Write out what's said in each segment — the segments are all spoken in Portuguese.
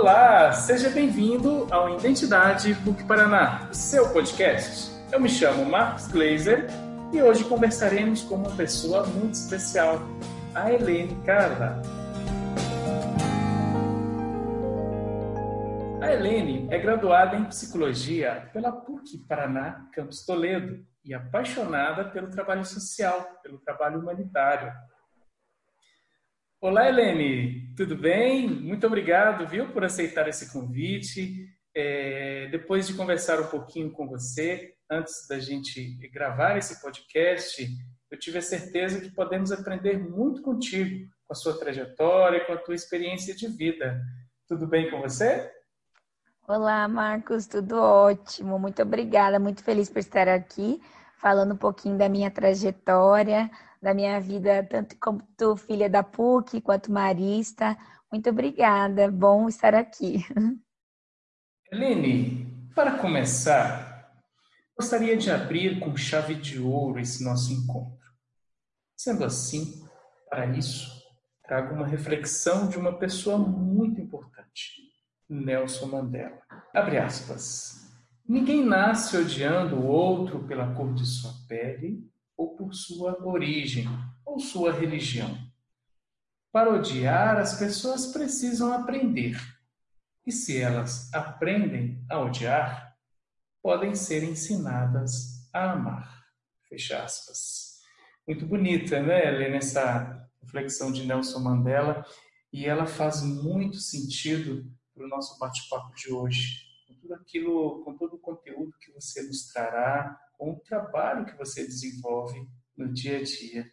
Olá, seja bem-vindo ao Identidade PUC Paraná, seu podcast. Eu me chamo Marcos Glazer e hoje conversaremos com uma pessoa muito especial, a Helene Carla. A Helene é graduada em Psicologia pela PUC Paraná, Campus Toledo, e apaixonada pelo trabalho social, pelo trabalho humanitário. Olá, Helene, tudo bem? Muito obrigado, viu, por aceitar esse convite. É, depois de conversar um pouquinho com você, antes da gente gravar esse podcast, eu tive a certeza que podemos aprender muito contigo, com a sua trajetória, com a tua experiência de vida. Tudo bem com você? Olá, Marcos, tudo ótimo. Muito obrigada, muito feliz por estar aqui, falando um pouquinho da minha trajetória, da minha vida, tanto como tu, filha da PUC, quanto marista. Muito obrigada, bom estar aqui. Helene, para começar, gostaria de abrir com chave de ouro esse nosso encontro. Sendo assim, para isso, trago uma reflexão de uma pessoa muito importante, Nelson Mandela. Abre aspas. Ninguém nasce odiando o outro pela cor de sua pele ou por sua origem ou sua religião. Para odiar, as pessoas precisam aprender. E se elas aprendem a odiar, podem ser ensinadas a amar. Fecha aspas. Muito bonita, né, ler nessa reflexão de Nelson Mandela, e ela faz muito sentido para o nosso bate-papo de hoje. Com tudo aquilo, com todo o conteúdo que você nos trará, com o trabalho que você desenvolve no dia a dia.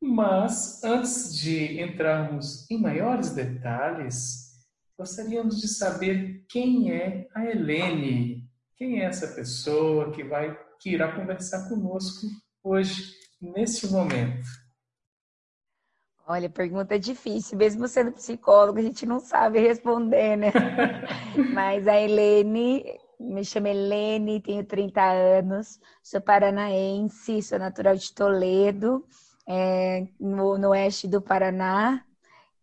Mas, antes de entrarmos em maiores detalhes, gostaríamos de saber quem é a Helene. Quem é essa pessoa que vai que irá conversar conosco hoje, nesse momento? Olha, pergunta difícil, mesmo sendo psicólogo, a gente não sabe responder, né? Mas a Helene me chamo Helene, tenho 30 anos, sou paranaense, sou natural de Toledo, é, no, no oeste do Paraná,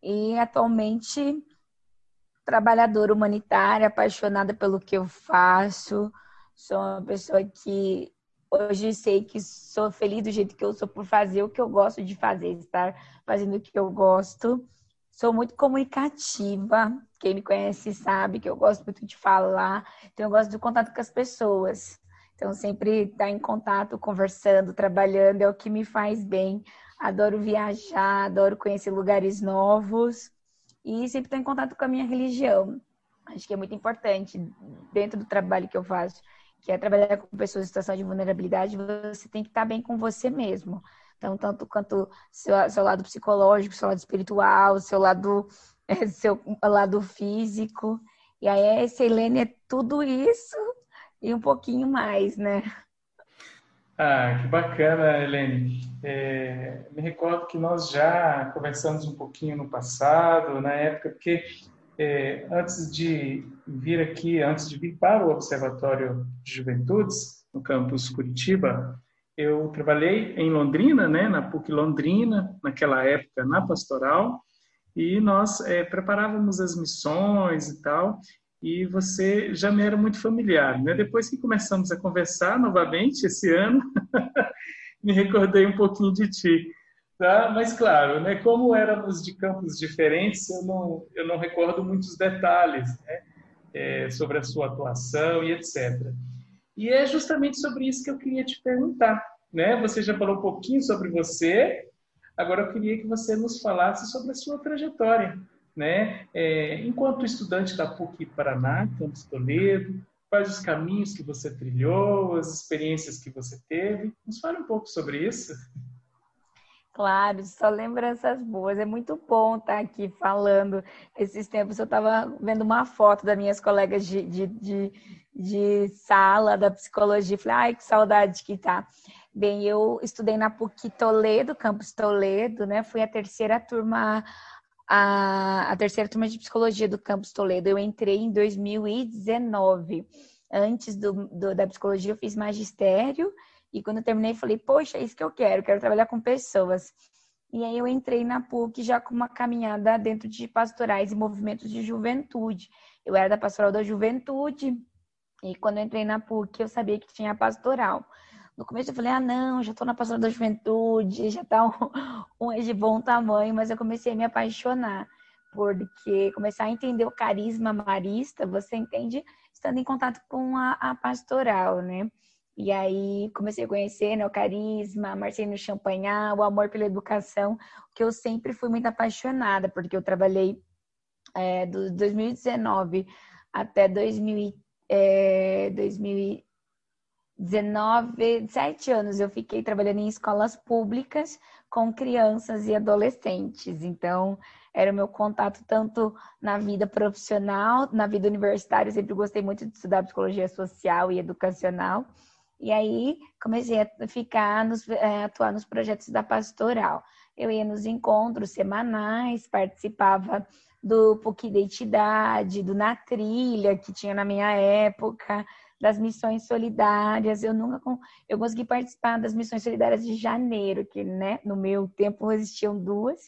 e atualmente trabalhadora humanitária, apaixonada pelo que eu faço. Sou uma pessoa que hoje sei que sou feliz do jeito que eu sou por fazer o que eu gosto de fazer, estar fazendo o que eu gosto. Sou muito comunicativa, quem me conhece sabe que eu gosto muito de falar, então eu gosto do contato com as pessoas. Então, sempre estar em contato, conversando, trabalhando é o que me faz bem. Adoro viajar, adoro conhecer lugares novos e sempre estar em contato com a minha religião. Acho que é muito importante dentro do trabalho que eu faço, que é trabalhar com pessoas em situação de vulnerabilidade, você tem que estar bem com você mesmo. Então, tanto quanto seu, seu lado psicológico, seu lado espiritual, seu lado é seu lado físico. E aí essa Helene é tudo isso e um pouquinho mais, né? Ah, que bacana, Helene. É, me recordo que nós já conversamos um pouquinho no passado, na época, porque é, antes de vir aqui, antes de vir para o Observatório de Juventudes, no campus Curitiba, eu trabalhei em Londrina, né, na PUC Londrina, naquela época, na pastoral, e nós é, preparávamos as missões e tal, e você já me era muito familiar. Né? Depois que começamos a conversar novamente esse ano, me recordei um pouquinho de ti. Tá? Mas, claro, né, como éramos de campos diferentes, eu não, eu não recordo muitos detalhes né, é, sobre a sua atuação e etc. E é justamente sobre isso que eu queria te perguntar. Né? Você já falou um pouquinho sobre você, Agora, eu queria que você nos falasse sobre a sua trajetória, né? É, enquanto estudante da PUC Paraná, Campus Toledo, quais os caminhos que você trilhou, as experiências que você teve. Nos fale um pouco sobre isso. Claro, só lembranças boas. É muito bom estar aqui falando. Esses tempos eu estava vendo uma foto das minhas colegas de, de, de, de sala da psicologia. Falei, ai, que saudade que tá. Bem, eu estudei na PUC Toledo, campus Toledo, né? Fui a terceira turma, a, a terceira turma de psicologia do campus Toledo. Eu entrei em 2019. Antes do, do, da psicologia, eu fiz magistério. E quando eu terminei, falei, poxa, é isso que eu quero, quero trabalhar com pessoas. E aí eu entrei na PUC já com uma caminhada dentro de pastorais e movimentos de juventude. Eu era da pastoral da juventude e quando eu entrei na PUC eu sabia que tinha pastoral. No começo eu falei, ah não, já estou na pastoral da juventude, já está um, um de bom tamanho, mas eu comecei a me apaixonar porque começar a entender o carisma marista, você entende estando em contato com a, a pastoral, né? E aí comecei a conhecer né, o carisma, Marcelino Champagnat, o amor pela educação, que eu sempre fui muito apaixonada, porque eu trabalhei é, do 2019 até 2000, é, 2019, sete anos eu fiquei trabalhando em escolas públicas com crianças e adolescentes. Então, era o meu contato tanto na vida profissional, na vida universitária, eu sempre gostei muito de estudar psicologia social e educacional. E aí comecei a ficar nos, é, atuar nos projetos da pastoral. Eu ia nos encontros semanais, participava do PUC Identidade, do Na Trilha, que tinha na minha época, das missões solidárias. Eu nunca eu consegui participar das missões solidárias de janeiro, que né, no meu tempo existiam duas,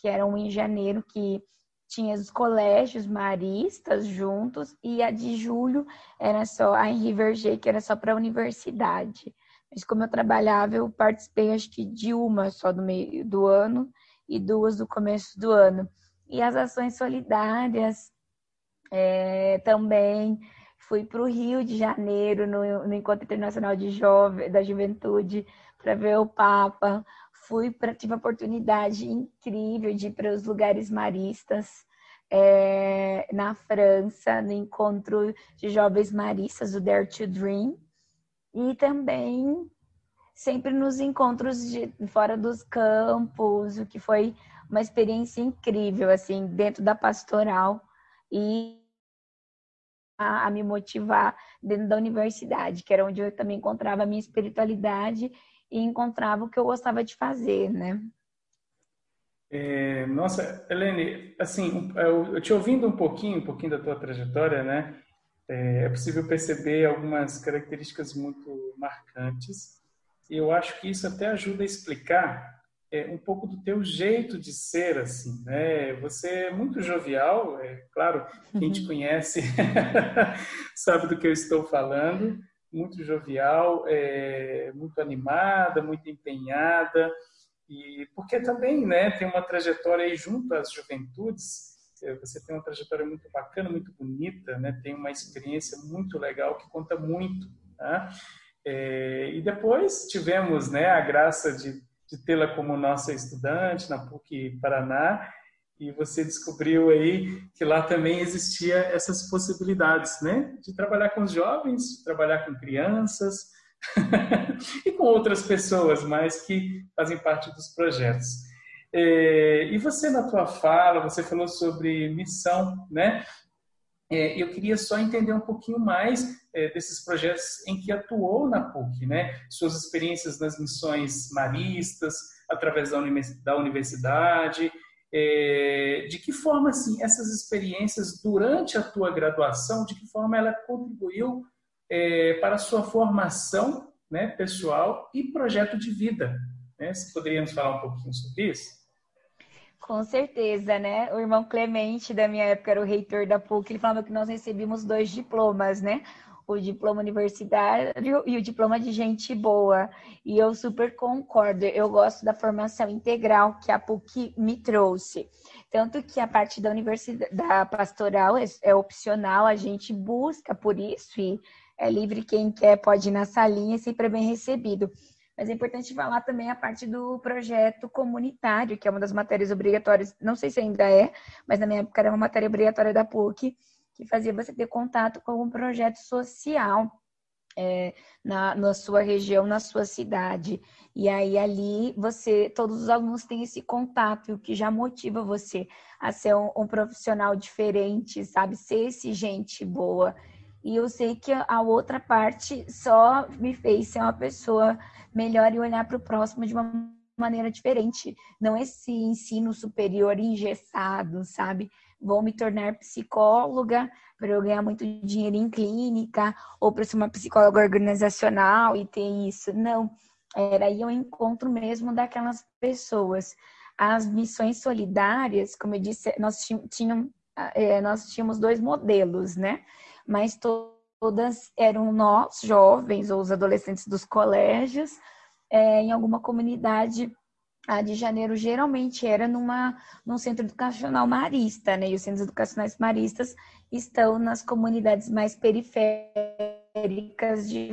que eram em janeiro, que tinha os colégios maristas juntos, e a de julho era só a em Rivergê, que era só para a universidade. Mas como eu trabalhava, eu participei acho que de uma só do meio do ano e duas do começo do ano. E as ações solidárias é, também. Fui para o Rio de Janeiro, no, no Encontro Internacional de Jovem, da Juventude, para ver o Papa fui pra, tive a oportunidade incrível de ir para os lugares maristas é, na França, no encontro de jovens maristas, o Dare to Dream, e também sempre nos encontros de, fora dos campos, o que foi uma experiência incrível, assim, dentro da pastoral e a, a me motivar dentro da universidade, que era onde eu também encontrava a minha espiritualidade e encontrava o que eu gostava de fazer, né? É, nossa, Helene, assim, eu, te ouvindo um pouquinho, um pouquinho da tua trajetória, né? É, é possível perceber algumas características muito marcantes. E eu acho que isso até ajuda a explicar é, um pouco do teu jeito de ser, assim, né? Você é muito jovial, é claro, quem te conhece sabe do que eu estou falando muito jovial, é, muito animada, muito empenhada, e porque também né, tem uma trajetória aí junto às juventudes, é, você tem uma trajetória muito bacana, muito bonita, né, tem uma experiência muito legal que conta muito. Tá? É, e depois tivemos né, a graça de, de tê-la como nossa estudante na PUC Paraná, e você descobriu aí que lá também existia essas possibilidades, né? De trabalhar com os jovens, de trabalhar com crianças e com outras pessoas, mas que fazem parte dos projetos. É, e você na tua fala, você falou sobre missão, né? É, eu queria só entender um pouquinho mais é, desses projetos em que atuou na PUC, né? Suas experiências nas missões maristas, através da universidade, é, de que forma, assim, essas experiências durante a tua graduação, de que forma ela contribuiu para a sua formação né, pessoal e projeto de vida? Né? Poderíamos falar um pouquinho sobre isso? Com certeza, né? O irmão Clemente, da minha época, era o reitor da PUC, ele falava que nós recebíamos dois diplomas, né? o diploma universitário e o diploma de gente boa. E eu super concordo. Eu gosto da formação integral que a PUC me trouxe. Tanto que a parte da universidade da pastoral é, é opcional, a gente busca por isso e é livre quem quer pode ir na salinha, sempre é bem recebido. Mas é importante falar também a parte do projeto comunitário, que é uma das matérias obrigatórias, não sei se ainda é, mas na minha época era uma matéria obrigatória da PUC, que fazia você ter contato com um projeto social é, na, na sua região, na sua cidade. E aí ali você, todos os alunos têm esse contato, o que já motiva você a ser um, um profissional diferente, sabe? Ser esse gente boa. E eu sei que a outra parte só me fez ser uma pessoa melhor e olhar para o próximo de uma maneira diferente. Não esse ensino superior engessado, sabe? vou me tornar psicóloga para eu ganhar muito dinheiro em clínica ou para ser uma psicóloga organizacional e ter isso. Não, era aí o encontro mesmo daquelas pessoas. as missões solidárias, como eu disse, nós é, nós tínhamos dois modelos, né? Mas todas eram nós, jovens ou os adolescentes dos colégios, é, em alguma comunidade a de janeiro geralmente era numa, num centro educacional marista, né? E os centros educacionais maristas estão nas comunidades mais periféricas de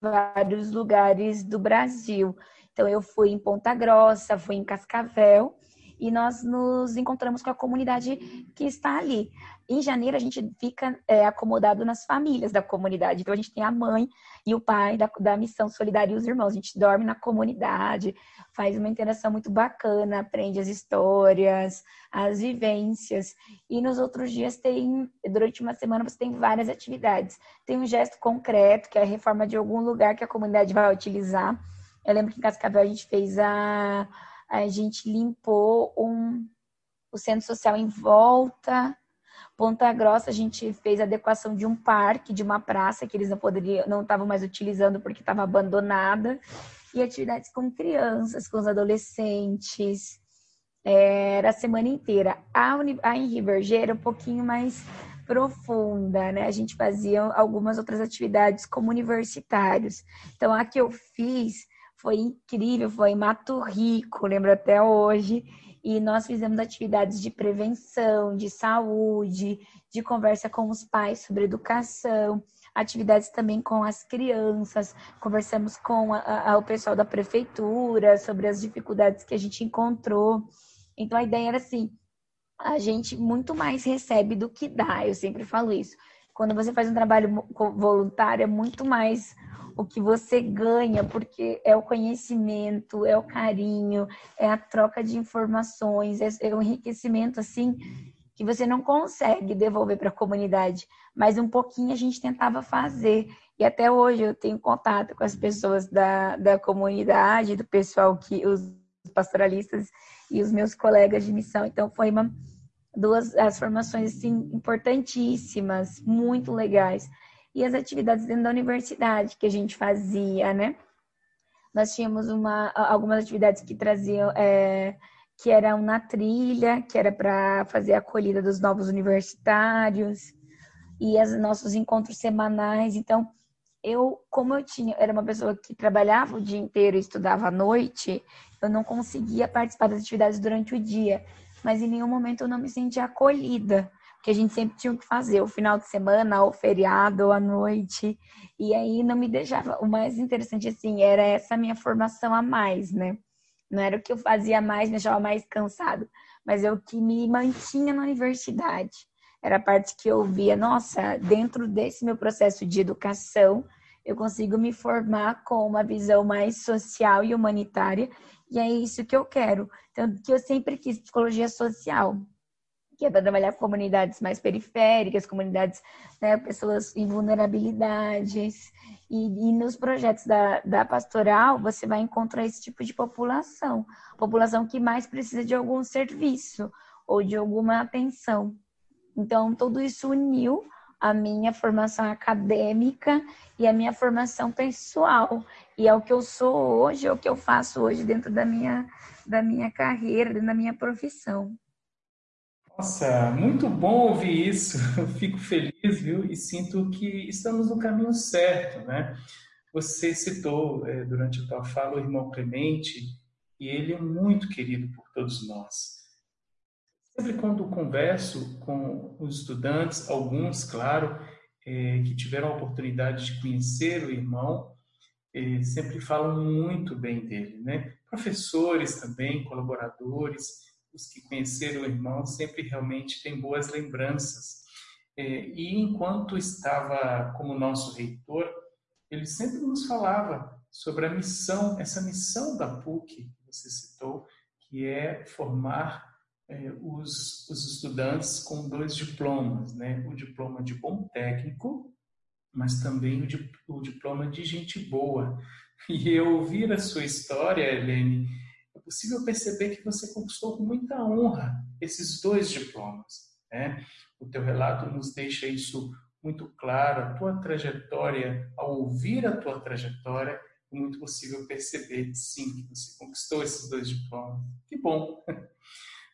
vários lugares do Brasil. Então, eu fui em Ponta Grossa, fui em Cascavel, e nós nos encontramos com a comunidade que está ali. Em janeiro, a gente fica é, acomodado nas famílias da comunidade. Então, a gente tem a mãe e o pai da, da Missão Solidária e os irmãos. A gente dorme na comunidade, faz uma interação muito bacana, aprende as histórias, as vivências. E nos outros dias tem, durante uma semana, você tem várias atividades. Tem um gesto concreto, que é a reforma de algum lugar que a comunidade vai utilizar. Eu lembro que em Cascavel a gente fez a a gente limpou um, o centro social em volta. Ponta Grossa, a gente fez a adequação de um parque, de uma praça que eles não poderiam, não estavam mais utilizando porque estava abandonada. E atividades com crianças, com os adolescentes. É, era a semana inteira. A, a em Rivergê era um pouquinho mais profunda, né? A gente fazia algumas outras atividades como universitários. Então, a que eu fiz foi incrível, foi em Mato Rico, lembro até hoje. E nós fizemos atividades de prevenção, de saúde, de conversa com os pais sobre educação, atividades também com as crianças, conversamos com a, a, o pessoal da prefeitura sobre as dificuldades que a gente encontrou. Então a ideia era assim: a gente muito mais recebe do que dá, eu sempre falo isso. Quando você faz um trabalho voluntário, é muito mais o que você ganha, porque é o conhecimento, é o carinho, é a troca de informações, é, é um enriquecimento assim que você não consegue devolver para a comunidade, mas um pouquinho a gente tentava fazer. E até hoje eu tenho contato com as pessoas da, da comunidade, do pessoal que os pastoralistas e os meus colegas de missão. Então foi uma duas as formações assim importantíssimas, muito legais e as atividades dentro da universidade que a gente fazia, né? Nós tínhamos uma, algumas atividades que traziam, é, que eram na trilha, que era para fazer a acolhida dos novos universitários, e os nossos encontros semanais. Então, eu, como eu tinha, era uma pessoa que trabalhava o dia inteiro e estudava à noite, eu não conseguia participar das atividades durante o dia, mas em nenhum momento eu não me sentia acolhida que a gente sempre tinha que fazer, o final de semana, ou feriado, ou à noite. E aí não me deixava. O mais interessante, assim, era essa minha formação a mais, né? Não era o que eu fazia mais, me deixava mais cansado, mas é o que me mantinha na universidade. Era a parte que eu via, nossa, dentro desse meu processo de educação, eu consigo me formar com uma visão mais social e humanitária, e é isso que eu quero. Então, que eu sempre quis psicologia social que é para trabalhar com comunidades mais periféricas, comunidades, né, pessoas em vulnerabilidades. E, e, nos projetos da, da pastoral, você vai encontrar esse tipo de população, população que mais precisa de algum serviço ou de alguma atenção. Então, tudo isso uniu a minha formação acadêmica e a minha formação pessoal. E é o que eu sou hoje, é o que eu faço hoje dentro da minha, da minha carreira, dentro da minha profissão. Nossa, muito bom ouvir isso. Eu fico feliz, viu? E sinto que estamos no caminho certo, né? Você citou é, durante a tua fala o irmão Clemente, e ele é muito querido por todos nós. Sempre quando converso com os estudantes, alguns, claro, é, que tiveram a oportunidade de conhecer o irmão, é, sempre falam muito bem dele, né? Professores também, colaboradores, os que conheceram o irmão sempre realmente têm boas lembranças. É, e enquanto estava como nosso reitor, ele sempre nos falava sobre a missão, essa missão da PUC que você citou, que é formar é, os, os estudantes com dois diplomas, né? o diploma de bom técnico, mas também o, o diploma de gente boa. E eu ouvir a sua história, Helene, é possível perceber que você conquistou com muita honra esses dois diplomas. Né? O teu relato nos deixa isso muito claro, a tua trajetória, ao ouvir a tua trajetória, muito possível perceber, sim, que você conquistou esses dois diplomas. Que bom!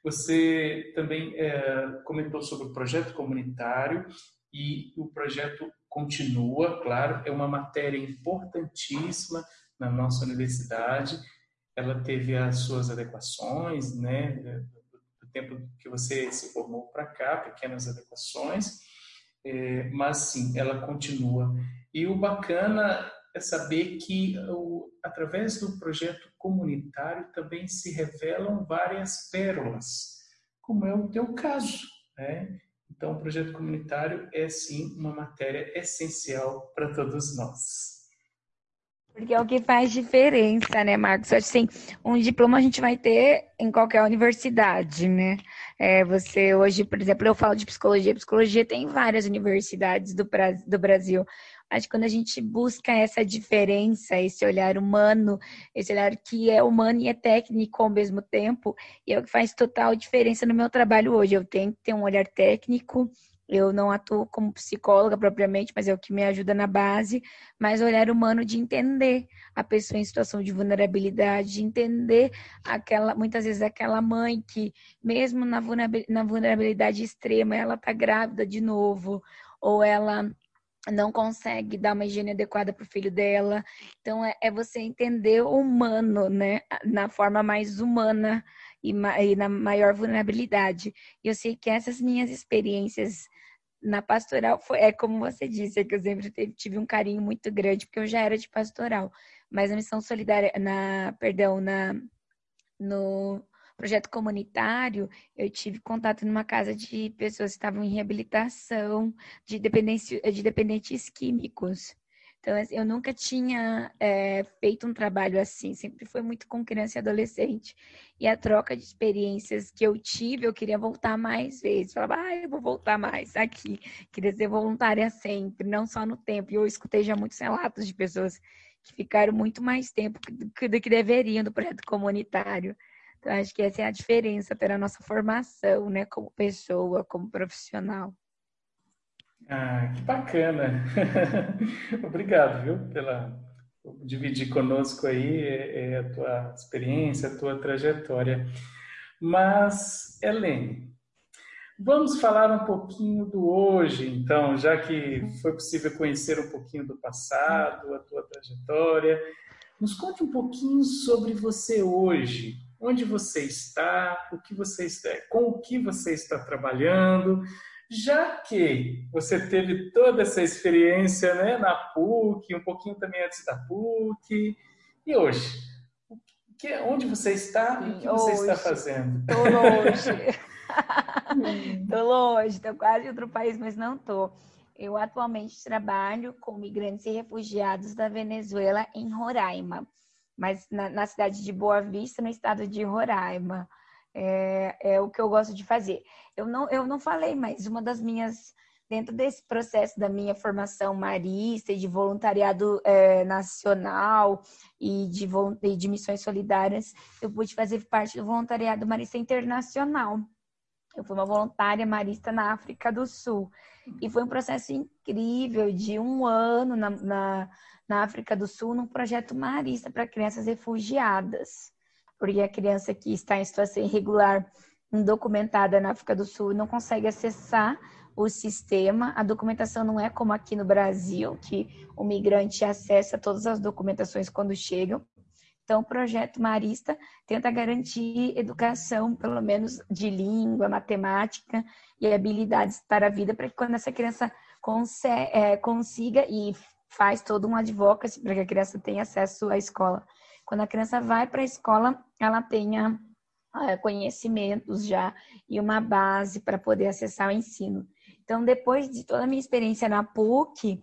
Você também é, comentou sobre o projeto comunitário e o projeto continua, claro, é uma matéria importantíssima na nossa universidade. Ela teve as suas adequações, né, do tempo que você se formou para cá, pequenas adequações, é, mas sim, ela continua. E o bacana é saber que, através do projeto comunitário, também se revelam várias pérolas, como é o teu caso. Né? Então, o projeto comunitário é, sim, uma matéria essencial para todos nós. Porque é o que faz diferença, né, Marcos? Assim, um diploma a gente vai ter em qualquer universidade, né? É, você hoje, por exemplo, eu falo de psicologia, psicologia tem várias universidades do, do Brasil. Acho que quando a gente busca essa diferença, esse olhar humano, esse olhar que é humano e é técnico ao mesmo tempo, e é o que faz total diferença no meu trabalho hoje. Eu tenho que ter um olhar técnico, eu não atuo como psicóloga propriamente, mas é o que me ajuda na base, mas olhar humano de entender a pessoa em situação de vulnerabilidade, de entender aquela, muitas vezes aquela mãe que, mesmo na vulnerabilidade extrema, ela tá grávida de novo, ou ela não consegue dar uma higiene adequada para o filho dela. Então, é, é, você entender o humano, né? Na forma mais humana e, ma e, na maior vulnerabilidade. Eu sei que essas minhas experiências na pastoral foi, é como você disse, é que eu sempre tive um carinho muito grande, porque eu já era de pastoral. Mas a missão solidária, na, perdão, na, no projeto comunitário, eu tive contato numa casa de pessoas que estavam em reabilitação de, de dependentes químicos. Então, assim, eu nunca tinha é, feito um trabalho assim, sempre foi muito com criança e adolescente. E a troca de experiências que eu tive, eu queria voltar mais vezes. Falava, ah, eu vou voltar mais aqui. Queria ser voluntária sempre, não só no tempo. E eu escutei já muitos relatos de pessoas que ficaram muito mais tempo do que, do que deveriam do projeto comunitário. Então, acho que essa é a diferença pela nossa formação, né, como pessoa, como profissional. Ah, que bacana! Obrigado, viu, pela dividir conosco aí é, é, a tua experiência, a tua trajetória. Mas, Helene, vamos falar um pouquinho do hoje, então, já que foi possível conhecer um pouquinho do passado, a tua trajetória. Nos conte um pouquinho sobre você hoje onde você está, o que você está, com o que você está trabalhando, já que você teve toda essa experiência né, na PUC, um pouquinho também antes da PUC, e hoje? Que, onde você está e o que você está fazendo? Estou longe. Estou longe, estou quase em outro país, mas não estou. Eu atualmente trabalho com migrantes e refugiados da Venezuela em Roraima mas na, na, cidade de Boa Vista, no estado de Roraima. É, é, o que eu gosto de fazer. Eu não, eu não falei, mas uma das minhas, dentro desse processo da minha formação marista e de voluntariado é, nacional e de, e de missões solidárias, eu pude fazer parte do voluntariado marista internacional. Eu fui uma voluntária marista na África do Sul. E foi um processo incrível de um ano na, na na África do Sul num projeto marista para crianças refugiadas, porque a criança que está em situação irregular, indocumentada na África do Sul, não consegue acessar o sistema. A documentação não é como aqui no Brasil, que o migrante acessa todas as documentações quando chegam. Então, o projeto Marista tenta garantir educação, pelo menos de língua, matemática e habilidades para a vida, para que quando essa criança é, consiga e faz todo um advocacy para que a criança tenha acesso à escola. Quando a criança vai para a escola, ela tenha é, conhecimentos já e uma base para poder acessar o ensino. Então, depois de toda a minha experiência na PUC,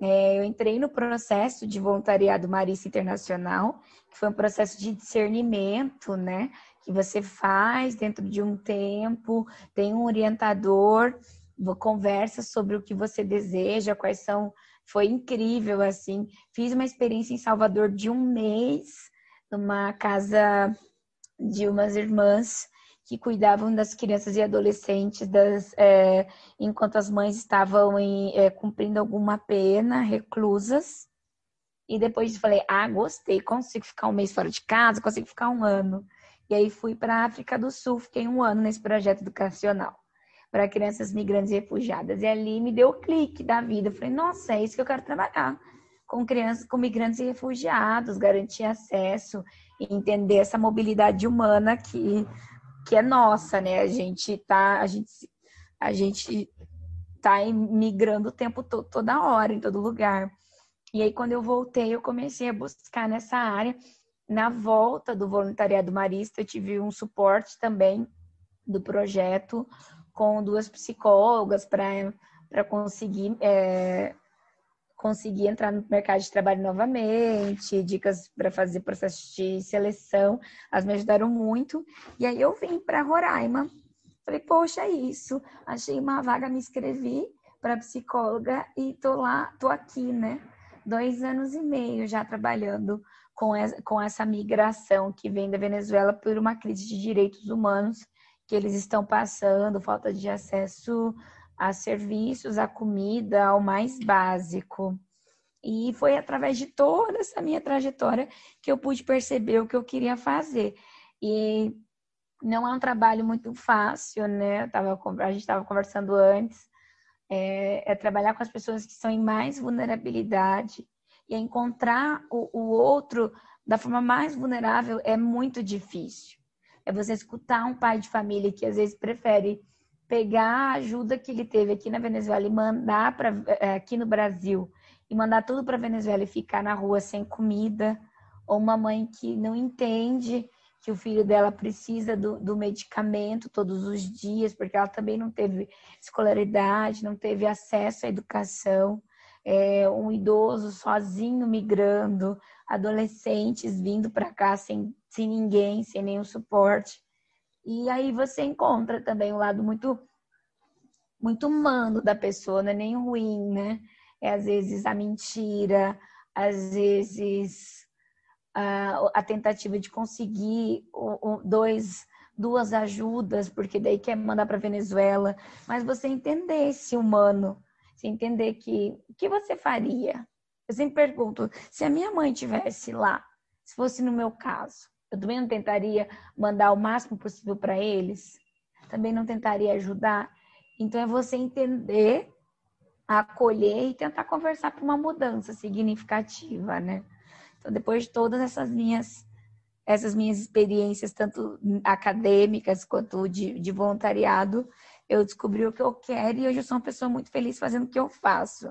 é, eu entrei no processo de voluntariado Marista Internacional, que foi um processo de discernimento, né? Que você faz dentro de um tempo, tem um orientador, conversa sobre o que você deseja, quais são foi incrível, assim. Fiz uma experiência em Salvador de um mês, numa casa de umas irmãs que cuidavam das crianças e adolescentes das, é, enquanto as mães estavam em, é, cumprindo alguma pena, reclusas. E depois falei, ah, gostei, consigo ficar um mês fora de casa, consigo ficar um ano. E aí fui para a África do Sul, fiquei um ano nesse projeto educacional para crianças migrantes e refugiadas. E ali me deu o clique da vida. Eu falei, nossa, é isso que eu quero trabalhar. Com crianças, com migrantes e refugiados, garantir acesso e entender essa mobilidade humana que, que é nossa, né? A gente tá, a gente, a gente tá migrando o tempo todo, toda hora, em todo lugar. E aí, quando eu voltei, eu comecei a buscar nessa área. Na volta do voluntariado marista, eu tive um suporte também do projeto com duas psicólogas para conseguir, é, conseguir entrar no mercado de trabalho novamente, dicas para fazer processo de seleção. Elas me ajudaram muito. E aí eu vim para Roraima. Falei, poxa, é isso. Achei uma vaga, me inscrevi para psicóloga e tô lá, tô aqui, né? dois anos e meio já trabalhando com essa, com essa migração que vem da Venezuela por uma crise de direitos humanos que eles estão passando, falta de acesso a serviços, a comida, ao mais básico. E foi através de toda essa minha trajetória que eu pude perceber o que eu queria fazer. E não é um trabalho muito fácil, né? tava, a gente estava conversando antes é, é, trabalhar com as pessoas que estão em mais vulnerabilidade e encontrar o, o outro da forma mais vulnerável é muito difícil. É você escutar um pai de família que às vezes prefere pegar a ajuda que ele teve aqui na Venezuela e mandar para é, aqui no Brasil e mandar tudo para Venezuela e ficar na rua sem comida, ou uma mãe que não entende que o filho dela precisa do, do, medicamento todos os dias, porque ela também não teve escolaridade, não teve acesso à educação, é, um idoso sozinho migrando, adolescentes vindo para cá sem, sem ninguém, sem nenhum suporte. E aí você encontra também um lado muito muito humano da pessoa, não é nem ruim, né? É às vezes a mentira, às vezes a, tentativa de conseguir dois, duas ajudas, porque daí quer mandar para Venezuela, mas você entender esse humano, você entender que o que você faria? Eu sempre pergunto, se a minha mãe tivesse lá, se fosse no meu caso, eu também não tentaria mandar o máximo possível para eles? Também não tentaria ajudar? Então é você entender, acolher e tentar conversar para uma mudança significativa, né? Então, depois de todas essas minhas essas minhas experiências, tanto acadêmicas quanto de, de voluntariado, eu descobri o que eu quero e hoje eu sou uma pessoa muito feliz fazendo o que eu faço.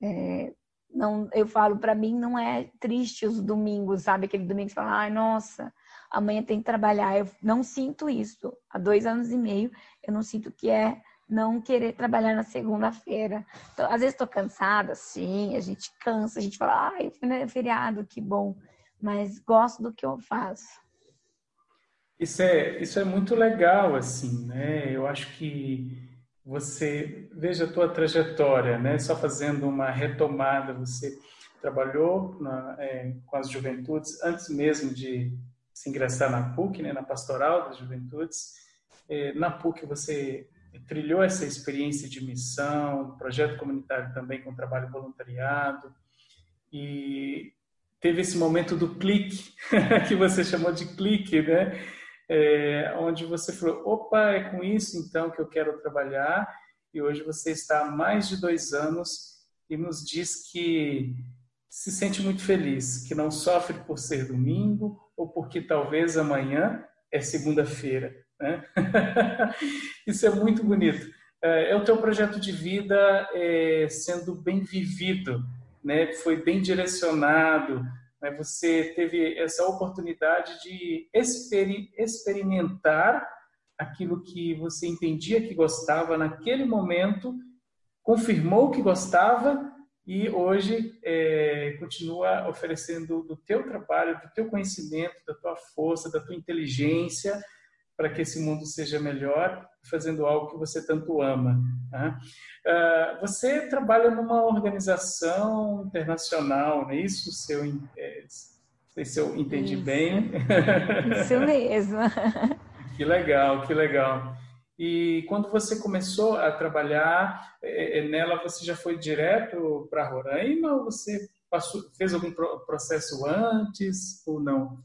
É, não, eu falo, para mim não é triste os domingos, sabe? Aquele domingo que você fala, ai, nossa, amanhã tem que trabalhar. Eu não sinto isso. Há dois anos e meio, eu não sinto que é não querer trabalhar na segunda-feira. Então, às vezes estou cansada, sim, a gente cansa, a gente fala, ai, é feriado, que bom, mas gosto do que eu faço. Isso é, isso é muito legal, assim, né? Eu acho que você, veja a tua trajetória, né? Só fazendo uma retomada, você trabalhou na, é, com as juventudes antes mesmo de se ingressar na PUC, né? Na Pastoral das Juventudes. É, na PUC você trilhou essa experiência de missão, projeto comunitário também com trabalho voluntariado e teve esse momento do clique que você chamou de clique, né? É, onde você falou, opa, é com isso então que eu quero trabalhar e hoje você está há mais de dois anos e nos diz que se sente muito feliz, que não sofre por ser domingo ou porque talvez amanhã é segunda-feira, né? Isso é muito bonito. É, é o teu projeto de vida é, sendo bem vivido, né? foi bem direcionado? Você teve essa oportunidade de exper experimentar aquilo que você entendia que gostava naquele momento, confirmou que gostava e hoje é, continua oferecendo do teu trabalho, do teu conhecimento, da tua força, da tua inteligência, para que esse mundo seja melhor, fazendo algo que você tanto ama. Tá? Uh, você trabalha numa organização internacional, não é isso? Seu, é, se eu entendi isso. bem. Isso mesmo. que legal, que legal. E quando você começou a trabalhar é, é nela, você já foi direto para Roraima ou você passou, fez algum processo antes ou não?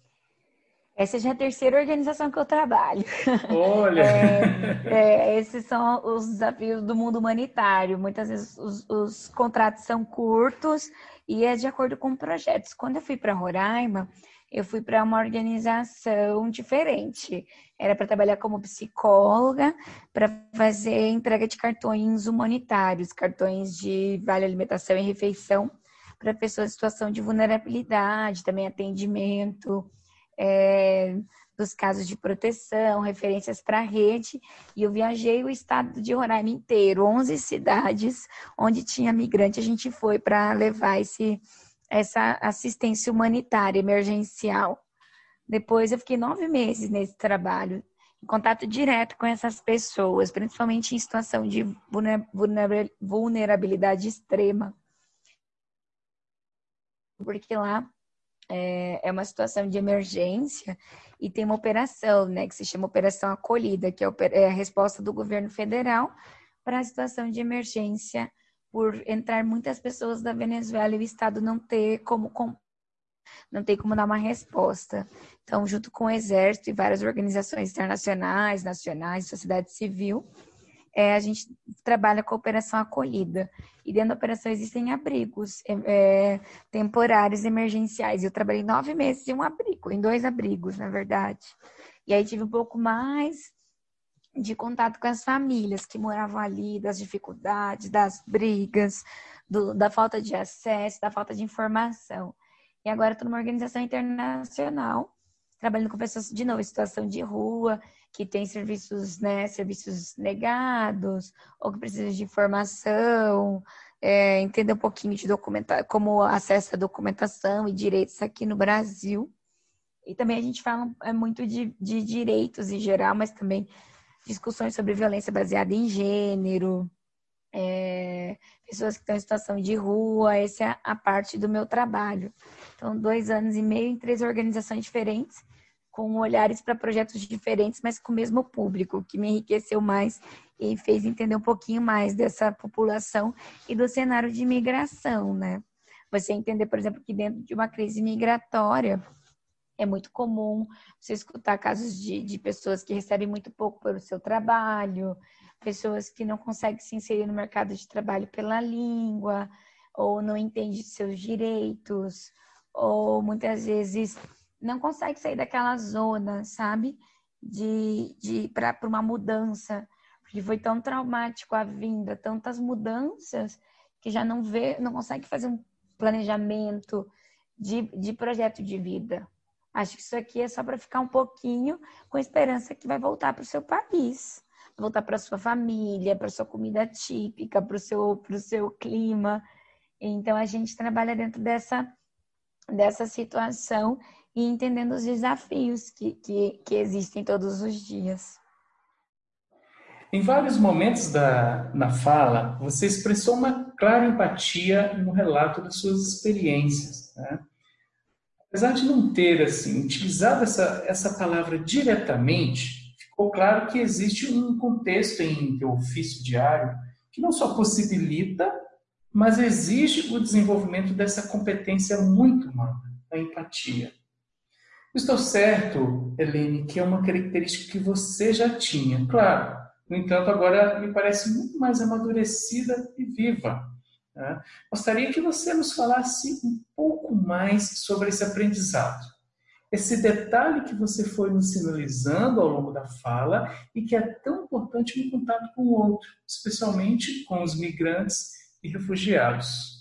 Essa já é a terceira organização que eu trabalho. Olha! É, é, esses são os desafios do mundo humanitário. Muitas vezes os, os, contratos são curtos e é de acordo com projetos. Quando eu fui para Roraima, eu fui para uma organização diferente. Era para trabalhar como psicóloga, para fazer entrega de cartões humanitários, cartões de vale alimentação e refeição para pessoas em situação de vulnerabilidade, também atendimento é, dos casos de proteção, referências para a rede, e eu viajei o estado de Roraima inteiro, 11 cidades onde tinha migrante, a gente foi para levar esse, essa assistência humanitária emergencial. Depois eu fiquei nove meses nesse trabalho, em contato direto com essas pessoas, principalmente em situação de vulnerabilidade extrema. Porque lá é, é uma situação de emergência e tem uma operação, né, que se chama Operação Acolhida, que é, é a resposta do governo federal para a situação de emergência por entrar muitas pessoas da Venezuela e o Estado não ter como não tem como dar uma resposta. Então, junto com o Exército e várias organizações internacionais, nacionais, sociedade civil, é, a gente trabalha com a operação acolhida. E dentro da operação existem abrigos é, é, temporários emergenciais. Eu trabalhei nove meses em um abrigo, em dois abrigos, na verdade. E aí tive um pouco mais de contato com as famílias que moravam ali, das dificuldades, das brigas, do, da falta de acesso, da falta de informação. E agora estou numa organização internacional, trabalhando com pessoas, de novo, em situação de rua, que tem serviços, né, serviços negados, ou que precisa de informação, é, entender um pouquinho de documentar, como acessa a documentação e direitos aqui no Brasil. E também a gente fala é muito de, de direitos em geral, mas também discussões sobre violência baseada em gênero, é, pessoas que estão em situação de rua, essa é a parte do meu trabalho. Então, dois anos e meio em três organizações diferentes, com olhares para projetos diferentes, mas com o mesmo público, que me enriqueceu mais e fez entender um pouquinho mais dessa população e do cenário de imigração, né? Você entender, por exemplo, que dentro de uma crise migratória é muito comum você escutar casos de, de pessoas que recebem muito pouco pelo seu trabalho, pessoas que não conseguem se inserir no mercado de trabalho pela língua, ou não entendem seus direitos, ou muitas vezes não consegue sair daquela zona, sabe? De, de para uma mudança, porque foi tão traumático a vinda, tantas mudanças que já não vê, não consegue fazer um planejamento de, de projeto de vida. Acho que isso aqui é só para ficar um pouquinho com esperança que vai voltar para o seu país, voltar para sua família, para sua comida típica, para o seu, seu clima. Então a gente trabalha dentro dessa, dessa situação e entendendo os desafios que, que, que existem todos os dias. Em vários momentos da, na fala, você expressou uma clara empatia no relato das suas experiências. Né? Apesar de não ter assim, utilizado essa, essa palavra diretamente, ficou claro que existe um contexto em teu ofício diário que não só possibilita, mas exige o desenvolvimento dessa competência muito humana, a empatia. Estou certo, Helene, que é uma característica que você já tinha, claro. No entanto, agora me parece muito mais amadurecida e viva. Né? Gostaria que você nos falasse um pouco mais sobre esse aprendizado. Esse detalhe que você foi nos sinalizando ao longo da fala e que é tão importante no contato com o outro, especialmente com os migrantes e refugiados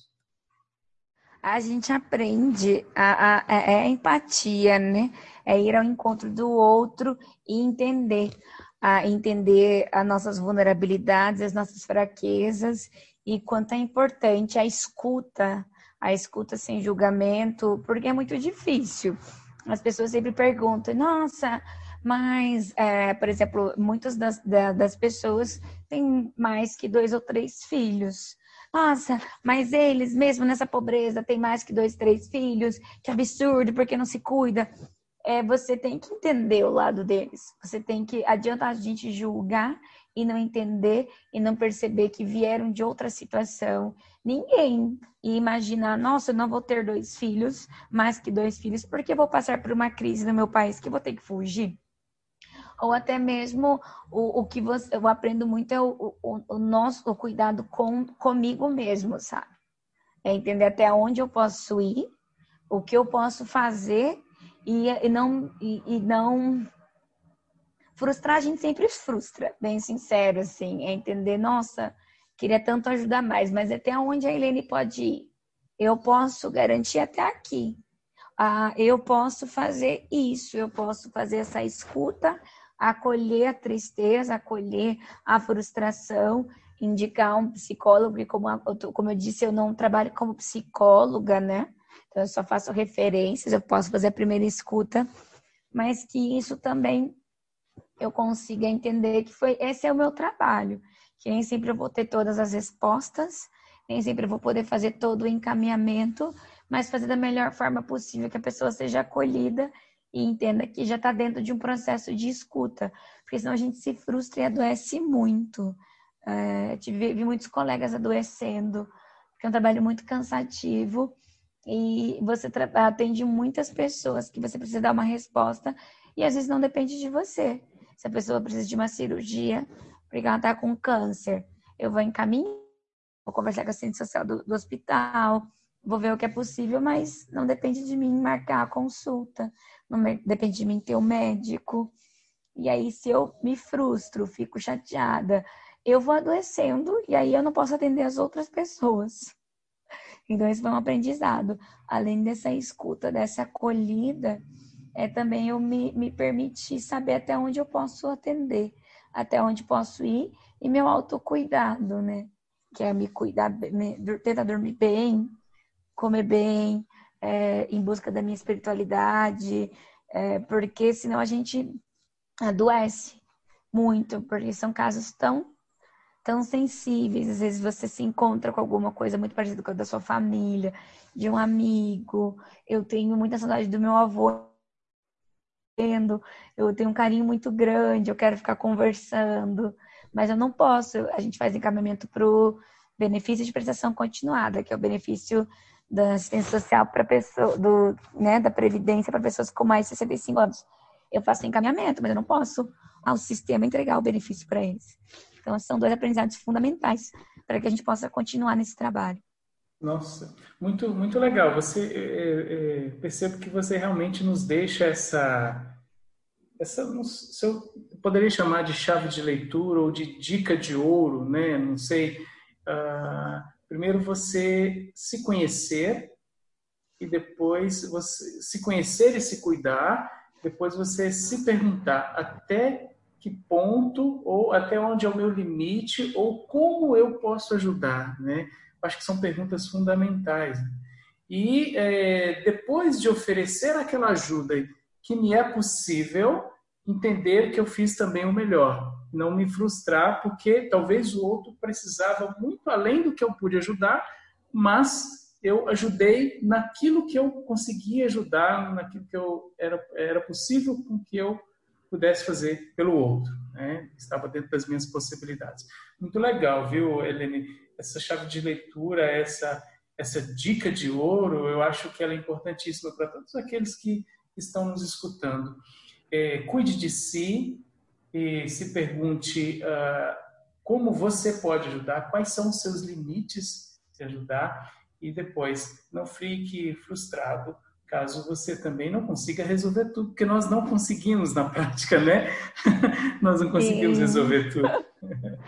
a gente aprende a, a, a, é a empatia, né? É ir ao encontro do outro e entender, a entender as nossas vulnerabilidades, as nossas fraquezas e quanto é importante a escuta, a escuta sem julgamento, porque é muito difícil. As pessoas sempre perguntam, nossa, mas, é, por exemplo, muitas das, das pessoas têm mais que dois ou três filhos. Nossa, mas eles, mesmo nessa pobreza, têm mais que dois, três filhos. Que absurdo, porque não se cuida. é, você tem que entender o lado deles. Você tem que adianta a gente julgar e não entender e não perceber que vieram de outra situação. Ninguém imaginar, nossa, eu não vou ter dois filhos, mais que dois filhos, porque vou passar por uma crise no meu país que vou ter que fugir. Ou até mesmo o, o que você, eu aprendo muito é o, o, o nosso o cuidado com comigo mesmo, sabe? É entender até onde eu posso ir, o que eu posso fazer e, e não e, e não frustrar a gente sempre frustra, bem sincero, assim, é entender, nossa, queria tanto ajudar mais, mas até onde a Helene pode ir? Eu posso garantir até aqui. Ah, eu posso fazer isso, eu posso fazer essa escuta, acolher a tristeza, acolher a frustração, indicar um psicólogo, e como, como eu disse, eu não trabalho como psicóloga, né? Então eu só faço referências, eu posso fazer a primeira escuta, mas que isso também eu consiga entender que foi esse é o meu trabalho, que nem sempre eu vou ter todas as respostas, nem sempre eu vou poder fazer todo o encaminhamento, mas fazer da melhor forma possível que a pessoa seja acolhida e entenda que já está dentro de um processo de escuta, porque senão a gente se frustra e adoece muito. É, tive vi muitos colegas adoecendo, porque é um trabalho muito cansativo e você atende muitas pessoas que você precisa dar uma resposta e às vezes não depende de você se a pessoa precisa de uma cirurgia, porque ela está com câncer, eu vou encaminhar, vou conversar com a assistente social do, do hospital, vou ver o que é possível, mas não depende de mim marcar a consulta, não depende de mim ter o um médico. E aí, se eu me frustro, fico chateada, eu vou adoecendo e aí eu não posso atender as outras pessoas. Então, esse foi um aprendizado. Além dessa escuta, dessa acolhida, é também eu me, me permitir saber até onde eu posso atender, até onde posso ir e meu autocuidado, né? Que é me cuidar, me, tentar dormir bem, comer bem, é, em busca da minha espiritualidade, é, porque senão a gente adoece muito, porque são casos tão tão sensíveis. Às vezes você se encontra com alguma coisa muito parecida com a da sua família, de um amigo. Eu tenho muita saudade do meu avô eu tenho um carinho muito grande, eu quero ficar conversando, mas eu não posso. A gente faz encaminhamento para o benefício de prestação continuada, que é o benefício da assistência social para pessoa, do, né, da previdência para pessoas com mais de 65 anos. Eu faço encaminhamento, mas eu não posso ao sistema entregar o benefício para eles. Então, são dois aprendizados fundamentais para que a gente possa continuar nesse trabalho. Nossa, muito, muito legal. Você é, é, percebo que você realmente nos deixa essa, essa, se eu poderia chamar de chave de leitura ou de dica de ouro, né? Não sei. Uh, primeiro você se conhecer e depois você se conhecer e se cuidar. Depois você se perguntar até que ponto ou até onde é o meu limite ou como eu posso ajudar, né? acho que são perguntas fundamentais. E é, depois de oferecer aquela ajuda que me é possível, entender que eu fiz também o melhor. Não me frustrar, porque talvez o outro precisava muito além do que eu pude ajudar, mas eu ajudei naquilo que eu conseguia ajudar, naquilo que eu era, era possível com que eu pudesse fazer pelo outro. Né? Estava dentro das minhas possibilidades. Muito legal, viu, Helene? essa chave de leitura, essa, essa dica de ouro, eu acho que ela é importantíssima para todos aqueles que estão nos escutando. É, cuide de si e se pergunte uh, como você pode ajudar, quais são os seus limites de ajudar e depois não fique frustrado caso você também não consiga resolver tudo, porque nós não conseguimos na prática, né? nós não conseguimos Sim. resolver tudo.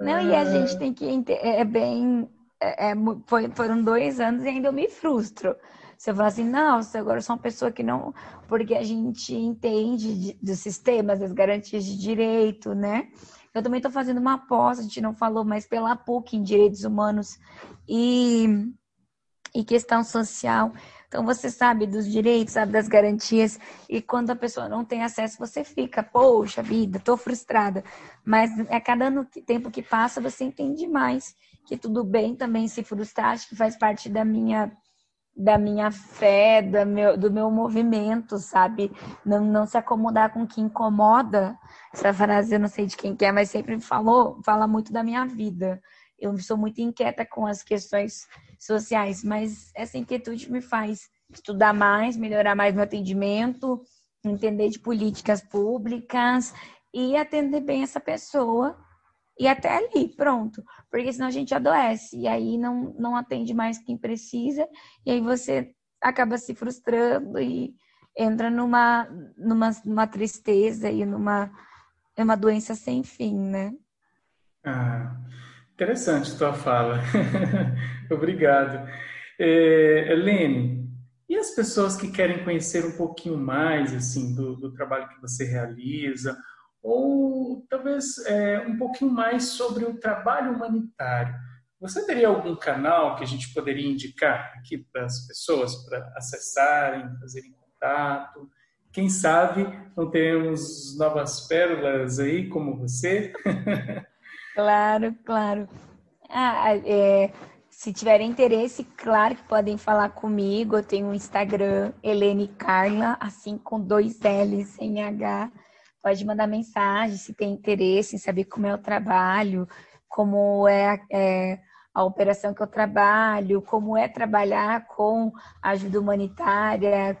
Não, e a gente tem que é, é bem é, é, foram dois anos e ainda eu me frustro. Você fala assim, nossa, agora eu sou uma pessoa que não. Porque a gente entende de, dos sistemas, das garantias de direito, né? Eu também estou fazendo uma pós, a gente não falou, mas pela PUC em Direitos Humanos e, e Questão Social. Então você sabe dos direitos, sabe das garantias, e quando a pessoa não tem acesso, você fica, poxa vida, tô frustrada. Mas a cada ano, tempo que passa, você entende mais que tudo bem também se frustrar, acho que faz parte da minha da minha fé, do meu, do meu movimento, sabe? Não, não se acomodar com o que incomoda. Essa frase eu não sei de quem que é, mas sempre falou, fala muito da minha vida. Eu sou muito inquieta com as questões sociais, mas essa inquietude me faz estudar mais, melhorar mais meu atendimento, entender de políticas públicas e atender bem essa pessoa e até ali, pronto. Porque senão a gente adoece e aí não, não atende mais quem precisa e aí você acaba se frustrando e entra numa, numa, numa tristeza e numa uma doença sem fim, né? Ah, interessante tua fala. Obrigado. É, Helene, e as pessoas que querem conhecer um pouquinho mais assim do, do trabalho que você realiza ou talvez é, um pouquinho mais sobre o trabalho humanitário. Você teria algum canal que a gente poderia indicar aqui para as pessoas para acessarem, fazerem contato? Quem sabe não teremos novas pérolas aí como você? claro, claro. Ah, é, se tiverem interesse, claro que podem falar comigo. Eu tenho um Instagram, Helene Carla, assim com dois L's sem H pode mandar mensagem se tem interesse em saber como é o trabalho, como é a, é a operação que eu trabalho, como é trabalhar com ajuda humanitária,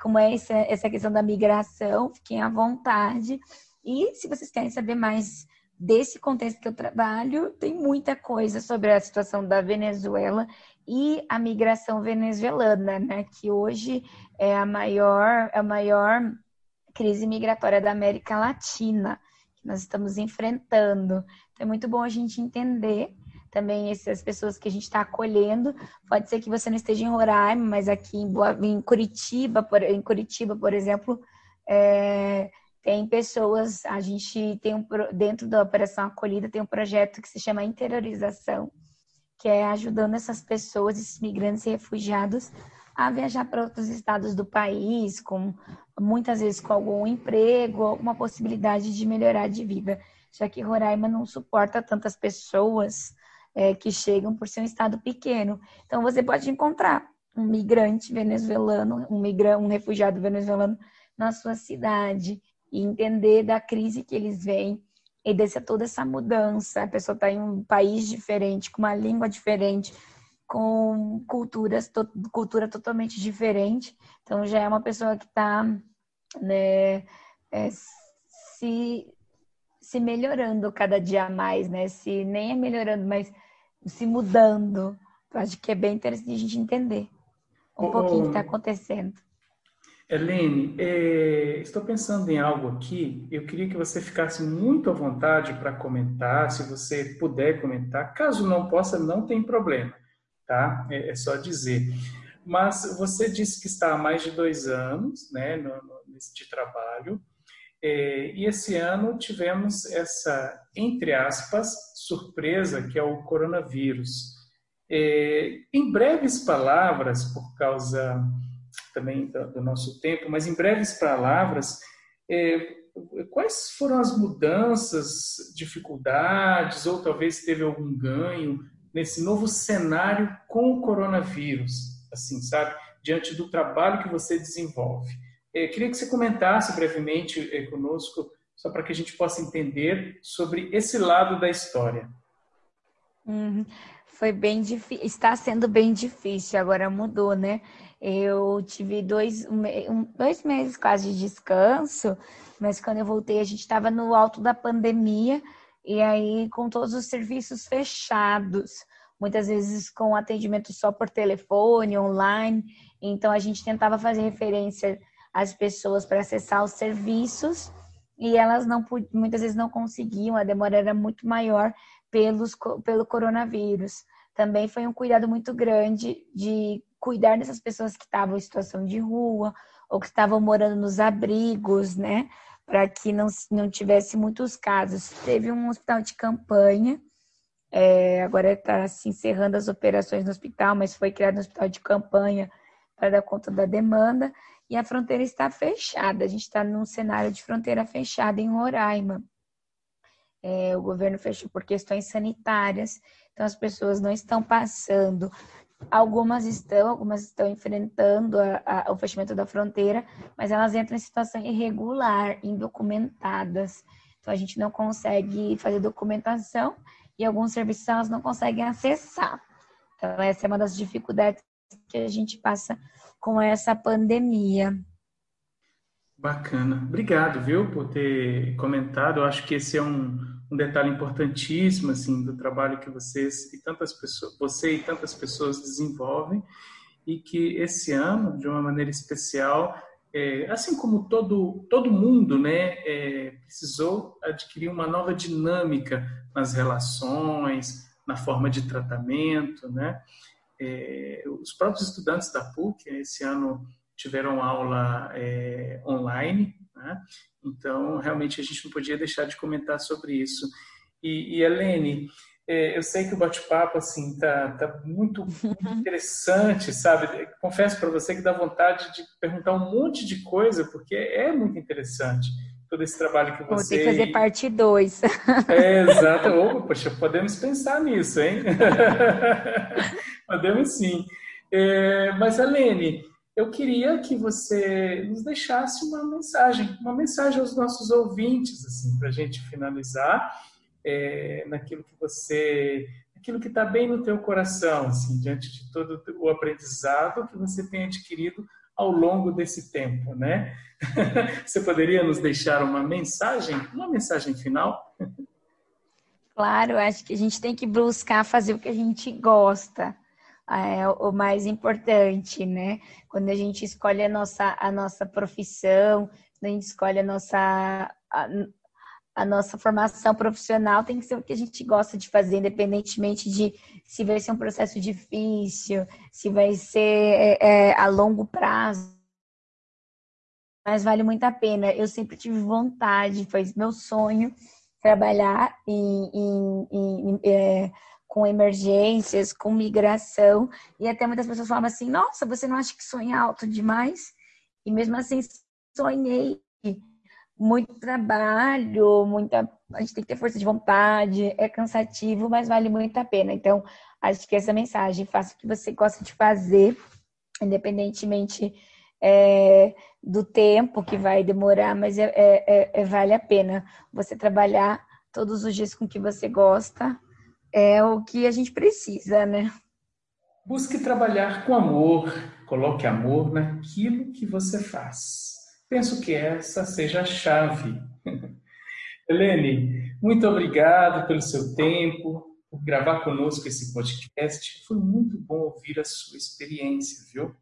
como é essa, essa questão da migração, fiquem à vontade. E se vocês querem saber mais desse contexto que eu trabalho, tem muita coisa sobre a situação da Venezuela e a migração venezuelana, né? Que hoje é a maior, é a maior crise migratória da América Latina que nós estamos enfrentando. Então é muito bom a gente entender também essas pessoas que a gente está acolhendo. Pode ser que você não esteja em Roraima, mas aqui em, Boa, em Curitiba, por, em Curitiba, por exemplo, é, tem pessoas. A gente tem um dentro da operação acolhida tem um projeto que se chama interiorização, que é ajudando essas pessoas, esses migrantes e refugiados, a viajar para outros estados do país, com muitas vezes com algum emprego, alguma possibilidade de melhorar de vida, já que Roraima não suporta tantas pessoas é, que chegam por ser um estado pequeno. Então você pode encontrar um migrante venezuelano, um migrante, um refugiado venezuelano na sua cidade e entender da crise que eles vêm e dessa toda essa mudança. A pessoa está em um país diferente, com uma língua diferente, com culturas, to, cultura totalmente diferente. Então já é uma pessoa que está né, é, se, se melhorando cada dia mais, né? Se nem é melhorando, mas se mudando. Eu acho que é bem interessante a gente entender um pouquinho o que está acontecendo. Helene, é, estou pensando em algo aqui. Eu queria que você ficasse muito à vontade para comentar, se você puder comentar. Caso não possa, não tem problema tá? É, é só dizer. Mas você disse que está há mais de dois anos, né, no, no, nesse trabalho, é, e esse ano tivemos essa, entre aspas, surpresa que é o coronavírus. É, em breves palavras, por causa também do, do nosso tempo, mas em breves palavras, é, quais foram as mudanças, dificuldades, ou talvez teve algum ganho nesse novo cenário com o coronavírus, assim, sabe? Diante do trabalho que você desenvolve. Eu queria que você comentasse brevemente eh, conosco, só para que a gente possa entender sobre esse lado da história. Uhum. Foi bem difícil, está sendo bem difícil, agora mudou, né? Eu tive dois, um, dois meses quase de descanso, mas quando eu voltei, a gente estava no alto da pandemia, e aí com todos os serviços fechados, muitas vezes com atendimento só por telefone, online. Então a gente tentava fazer referência às pessoas para acessar os serviços e elas não muitas vezes não conseguiam, a demora era muito maior pelos, pelo coronavírus. Também foi um cuidado muito grande de cuidar dessas pessoas que estavam em situação de rua ou que estavam morando nos abrigos, né? Para que não, não tivesse muitos casos. Teve um hospital de campanha, é, agora está se encerrando as operações no hospital, mas foi criado um hospital de campanha para dar conta da demanda, e a fronteira está fechada. A gente está num cenário de fronteira fechada em Roraima. É, o governo fechou por questões sanitárias, então as pessoas não estão passando Algumas estão, algumas estão enfrentando a, a, o fechamento da fronteira, mas elas entram em situação irregular, indocumentadas. Então a gente não consegue fazer documentação e alguns serviços elas não conseguem acessar. Então essa é uma das dificuldades que a gente passa com essa pandemia. Bacana. Obrigado, viu, por ter comentado. Eu acho que esse é um, um detalhe importantíssimo, assim, do trabalho que vocês e tantas pessoas, você e tantas pessoas desenvolvem e que esse ano, de uma maneira especial, é, assim como todo, todo mundo, né, é, precisou adquirir uma nova dinâmica nas relações, na forma de tratamento, né? É, os próprios estudantes da PUC, esse ano, tiveram aula é, online, né? então realmente a gente não podia deixar de comentar sobre isso. E, e Helene, é, eu sei que o bate-papo assim tá, tá muito, muito interessante, sabe? Confesso para você que dá vontade de perguntar um monte de coisa, porque é muito interessante todo esse trabalho que você... Vou ter que fazer parte 2. É, exato. Oh, poxa, podemos pensar nisso, hein? podemos sim. É, mas, Helene, eu queria que você nos deixasse uma mensagem, uma mensagem aos nossos ouvintes, assim, para a gente finalizar, é, naquilo que você, aquilo que está bem no teu coração, assim, diante de todo o aprendizado que você tem adquirido ao longo desse tempo, né? Você poderia nos deixar uma mensagem, uma mensagem final? Claro, acho que a gente tem que buscar fazer o que a gente gosta é o mais importante, né? Quando a gente escolhe a nossa, a nossa profissão, quando a gente escolhe a nossa, a, a, nossa formação profissional, tem que ser o que a gente gosta de fazer, independentemente de se vai ser um processo difícil, se vai ser é, é, a longo prazo. Mas vale muito a pena. Eu sempre tive vontade, foi meu sonho trabalhar em, em, em, é, com emergências, com migração, e até muitas pessoas falam assim: nossa, você não acha que sonha alto demais? E mesmo assim, sonhei. Muito trabalho, muita. A gente tem que ter força de vontade, é cansativo, mas vale muito a pena. Então, acho que essa mensagem, faça o que você gosta de fazer, independentemente é, do tempo que vai demorar, mas é, é, é, é vale a pena você trabalhar todos os dias com o que você gosta é o que a gente precisa, né? Busque trabalhar com amor, coloque amor naquilo que você faz. Penso que essa seja a chave. Helene, muito obrigado pelo seu tempo, por gravar conosco esse podcast. Foi muito bom ouvir a sua experiência, viu?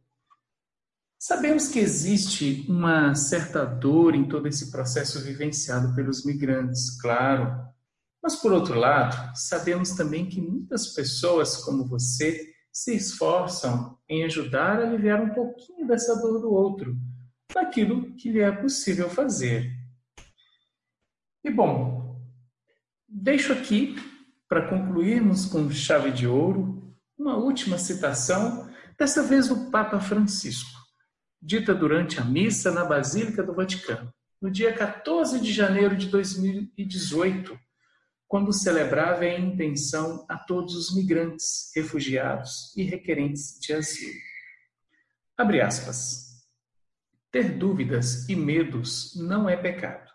Sabemos que existe uma certa dor em todo esse processo vivenciado pelos migrantes, claro. Mas, por outro lado, sabemos também que muitas pessoas como você se esforçam em ajudar a aliviar um pouquinho dessa dor do outro, naquilo que lhe é possível fazer. E bom, deixo aqui, para concluirmos com chave de ouro, uma última citação, dessa vez do Papa Francisco, dita durante a missa na Basílica do Vaticano, no dia 14 de janeiro de 2018 quando celebrava em intenção a todos os migrantes, refugiados e requerentes de asilo. Abre aspas. Ter dúvidas e medos não é pecado.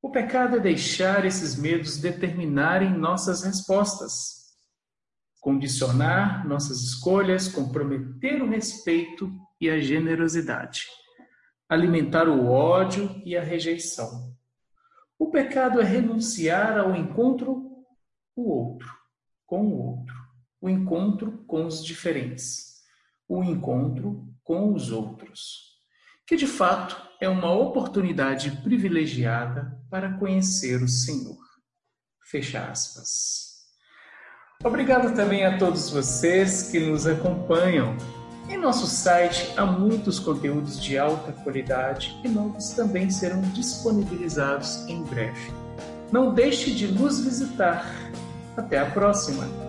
O pecado é deixar esses medos determinarem nossas respostas, condicionar nossas escolhas, comprometer o respeito e a generosidade, alimentar o ódio e a rejeição, o pecado é renunciar ao encontro o outro, com o outro, o encontro com os diferentes, o encontro com os outros, que de fato é uma oportunidade privilegiada para conhecer o Senhor. Fecha aspas. Obrigado também a todos vocês que nos acompanham em nosso site há muitos conteúdos de alta qualidade e novos também serão disponibilizados em breve. Não deixe de nos visitar. Até a próxima!